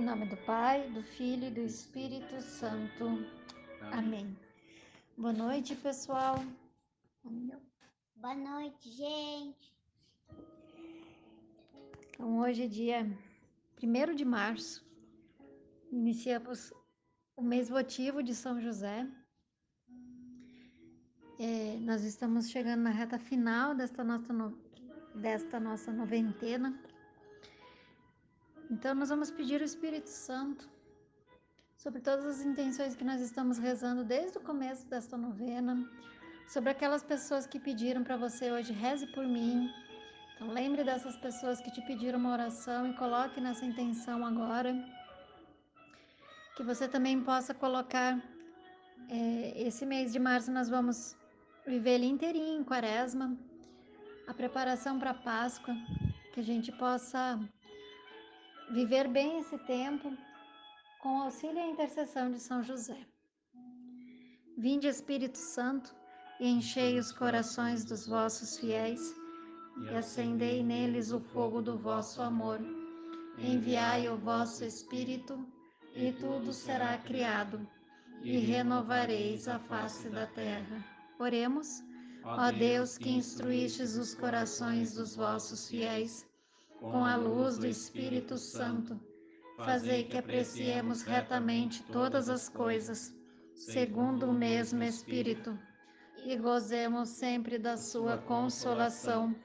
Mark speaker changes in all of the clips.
Speaker 1: Em nome do Pai, do Filho e do Espírito Santo. Amém. Boa noite, pessoal.
Speaker 2: Boa noite, gente.
Speaker 1: Então, hoje é dia 1 de março. Iniciamos o mês votivo de São José. É, nós estamos chegando na reta final desta nossa, no... desta nossa noventena. Então, nós vamos pedir o Espírito Santo sobre todas as intenções que nós estamos rezando desde o começo desta novena, sobre aquelas pessoas que pediram para você hoje, reze por mim. Então, lembre dessas pessoas que te pediram uma oração e coloque nessa intenção agora. Que você também possa colocar. É, esse mês de março nós vamos viver ele inteirinho em quaresma, a preparação para a Páscoa, que a gente possa viver bem esse tempo com o auxílio e a intercessão de São José. Vinde, Espírito Santo, e enchei os corações dos vossos fiéis, e acendei neles o fogo do vosso amor. Enviai o vosso Espírito, e tudo será criado, e renovareis a face da terra. Oremos, ó Deus que instruístes os corações dos vossos fiéis, com a luz do Espírito Santo, fazei que apreciemos retamente todas as coisas, segundo o mesmo Espírito, e gozemos sempre da sua consolação.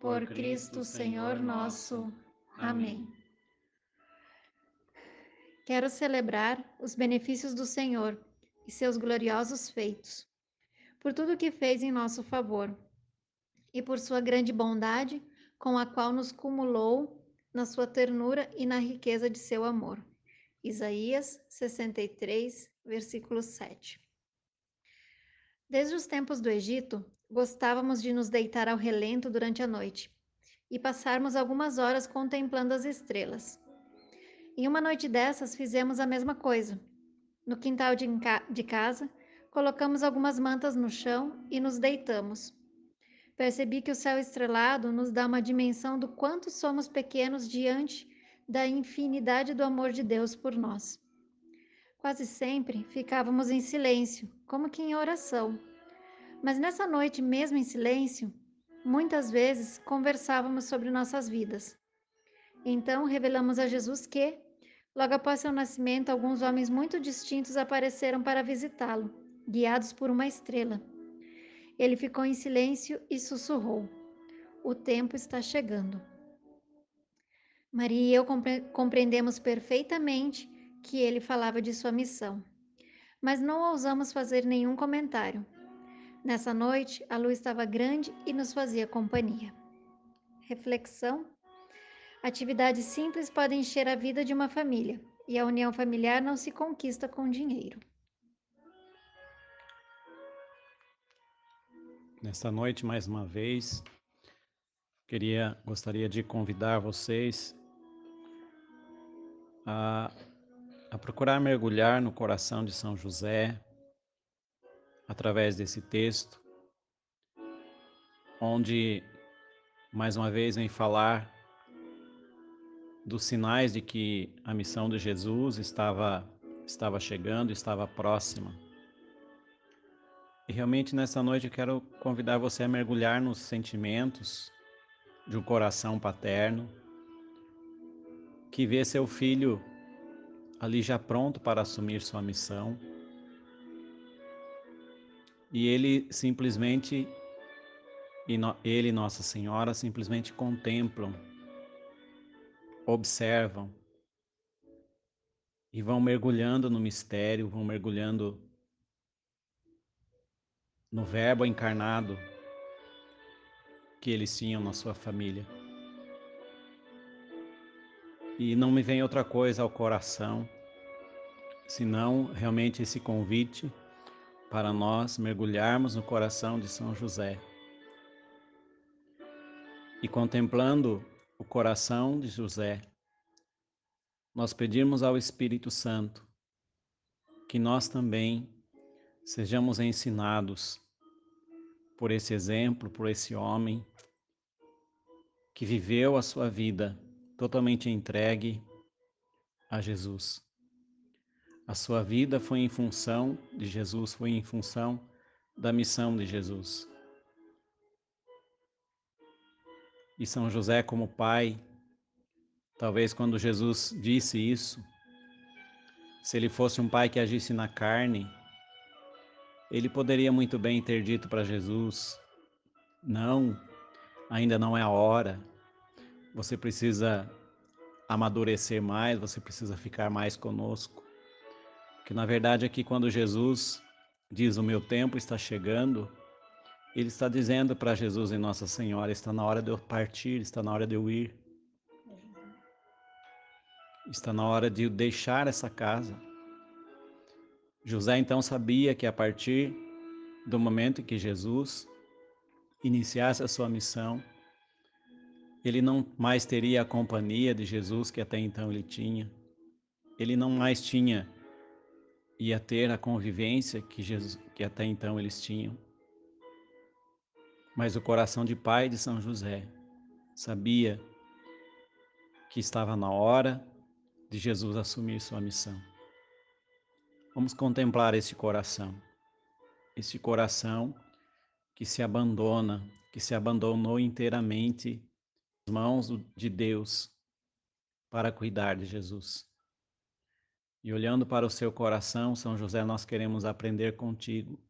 Speaker 1: Por Cristo Senhor nosso. Amém. Quero celebrar os benefícios do Senhor e seus gloriosos feitos, por tudo que fez em nosso favor, e por sua grande bondade com a qual nos cumulou na sua ternura e na riqueza de seu amor. Isaías 63, versículo 7. Desde os tempos do Egito, gostávamos de nos deitar ao relento durante a noite e passarmos algumas horas contemplando as estrelas. Em uma noite dessas, fizemos a mesma coisa. No quintal de, de casa, colocamos algumas mantas no chão e nos deitamos percebi que o céu estrelado nos dá uma dimensão do quanto somos pequenos diante da infinidade do amor de Deus por nós. Quase sempre ficávamos em silêncio, como que em oração. Mas nessa noite, mesmo em silêncio, muitas vezes conversávamos sobre nossas vidas. Então revelamos a Jesus que, logo após seu nascimento, alguns homens muito distintos apareceram para visitá-lo, guiados por uma estrela. Ele ficou em silêncio e sussurrou: O tempo está chegando. Maria e eu compre compreendemos perfeitamente que ele falava de sua missão, mas não ousamos fazer nenhum comentário. Nessa noite, a luz estava grande e nos fazia companhia. Reflexão: Atividades simples podem encher a vida de uma família, e a união familiar não se conquista com dinheiro.
Speaker 3: Nesta noite, mais uma vez, queria, gostaria de convidar vocês a, a procurar mergulhar no coração de São José através desse texto, onde mais uma vez vem falar dos sinais de que a missão de Jesus estava estava chegando, estava próxima. E realmente nessa noite eu quero convidar você a mergulhar nos sentimentos de um coração paterno que vê seu filho ali já pronto para assumir sua missão. E ele simplesmente, e ele e Nossa Senhora simplesmente contemplam, observam e vão mergulhando no mistério, vão mergulhando no Verbo encarnado que eles tinham na sua família. E não me vem outra coisa ao coração senão realmente esse convite para nós mergulharmos no coração de São José. E contemplando o coração de José, nós pedimos ao Espírito Santo que nós também sejamos ensinados por esse exemplo, por esse homem que viveu a sua vida totalmente entregue a Jesus. A sua vida foi em função de Jesus, foi em função da missão de Jesus. E São José, como pai, talvez quando Jesus disse isso, se ele fosse um pai que agisse na carne, ele poderia muito bem ter dito para Jesus: Não, ainda não é a hora, você precisa amadurecer mais, você precisa ficar mais conosco. Que na verdade é que quando Jesus diz o meu tempo está chegando, ele está dizendo para Jesus e Nossa Senhora, está na hora de eu partir, está na hora de eu ir. Está na hora de eu deixar essa casa. José então sabia que a partir do momento em que Jesus iniciasse a sua missão, ele não mais teria a companhia de Jesus que até então ele tinha. Ele não mais tinha ia ter a convivência que Jesus que até então eles tinham. Mas o coração de pai de São José sabia que estava na hora de Jesus assumir sua missão. Vamos contemplar esse coração, esse coração que se abandona, que se abandonou inteiramente nas mãos de Deus para cuidar de Jesus. E olhando para o seu coração, São José, nós queremos aprender contigo.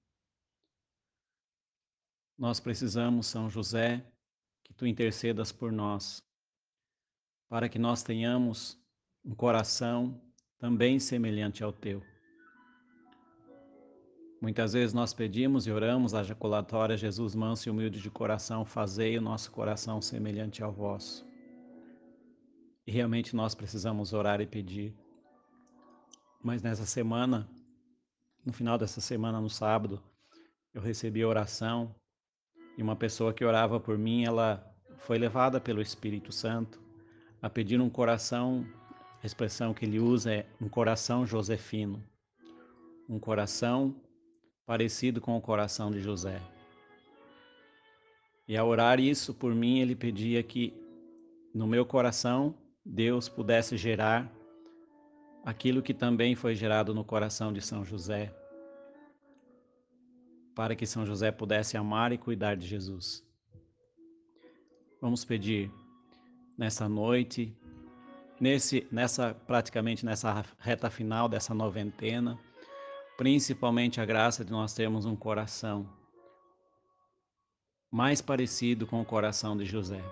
Speaker 3: Nós precisamos, São José, que tu intercedas por nós, para que nós tenhamos um coração também semelhante ao teu. Muitas vezes nós pedimos e oramos a jaculatória Jesus manso e humilde de coração, fazei o nosso coração semelhante ao vosso. E realmente nós precisamos orar e pedir. Mas nessa semana, no final dessa semana, no sábado, eu recebi a oração e uma pessoa que orava por mim, ela foi levada pelo Espírito Santo a pedir um coração, a expressão que ele usa é um coração josefino, um coração parecido com o coração de José. E ao orar isso por mim, ele pedia que no meu coração Deus pudesse gerar aquilo que também foi gerado no coração de São José, para que São José pudesse amar e cuidar de Jesus. Vamos pedir nessa noite, nesse, nessa praticamente nessa reta final dessa noventena, principalmente a graça de nós termos um coração mais parecido com o coração de José.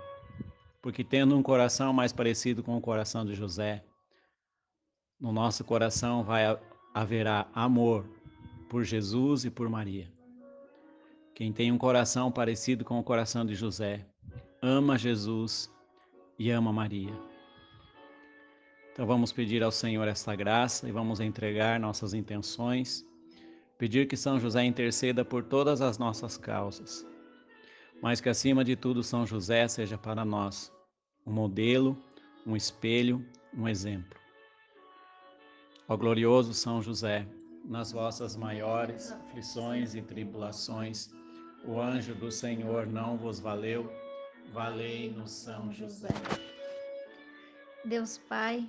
Speaker 3: Porque tendo um coração mais parecido com o coração de José, no nosso coração vai haverá amor por Jesus e por Maria. Quem tem um coração parecido com o coração de José, ama Jesus e ama Maria. Então vamos pedir ao Senhor esta graça e vamos entregar nossas intenções, pedir que São José interceda por todas as nossas causas, mas que acima de tudo São José seja para nós um modelo, um espelho, um exemplo. Ó glorioso São José, nas vossas maiores aflições e tribulações, o anjo do Senhor não vos valeu, valei-nos São José.
Speaker 1: Deus Pai,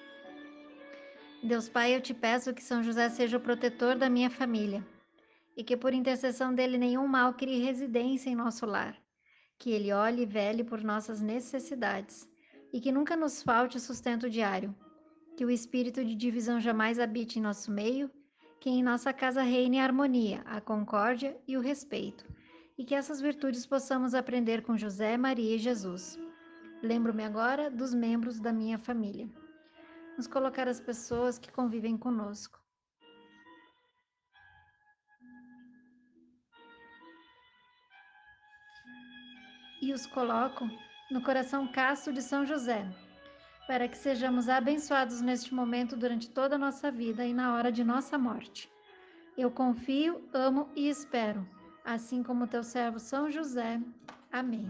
Speaker 1: Deus Pai, eu te peço que São José seja o protetor da minha família e que por intercessão dele nenhum mal crie residência em nosso lar, que ele olhe e vele por nossas necessidades e que nunca nos falte sustento diário, que o espírito de divisão jamais habite em nosso meio, que em nossa casa reine a harmonia, a concórdia e o respeito, e que essas virtudes possamos aprender com José, Maria e Jesus. Lembro-me agora dos membros da minha família nos colocar as pessoas que convivem conosco. E os coloco no coração casto de São José, para que sejamos abençoados neste momento durante toda a nossa vida e na hora de nossa morte. Eu confio, amo e espero, assim como teu servo São José. Amém.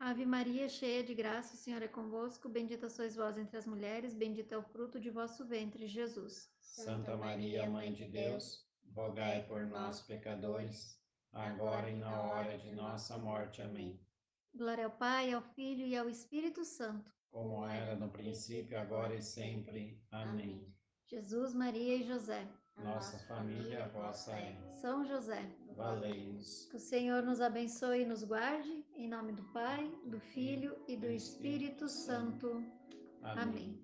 Speaker 1: Ave Maria, cheia de graça, o Senhor é convosco, bendita sois vós entre as mulheres, bendito é o fruto de vosso ventre, Jesus.
Speaker 3: Santa Maria, Mãe de Deus, rogai por nós, pecadores, agora e na hora de nossa morte. Amém.
Speaker 1: Glória ao Pai, ao Filho e ao Espírito Santo.
Speaker 3: Como era no princípio, agora e sempre. Amém.
Speaker 1: Jesus, Maria e José.
Speaker 3: Nossa família, vossa é.
Speaker 1: São José.
Speaker 3: Valei-nos.
Speaker 1: Que o Senhor nos abençoe e nos guarde, em nome do Pai, do Filho e do Espírito Santo. Amém.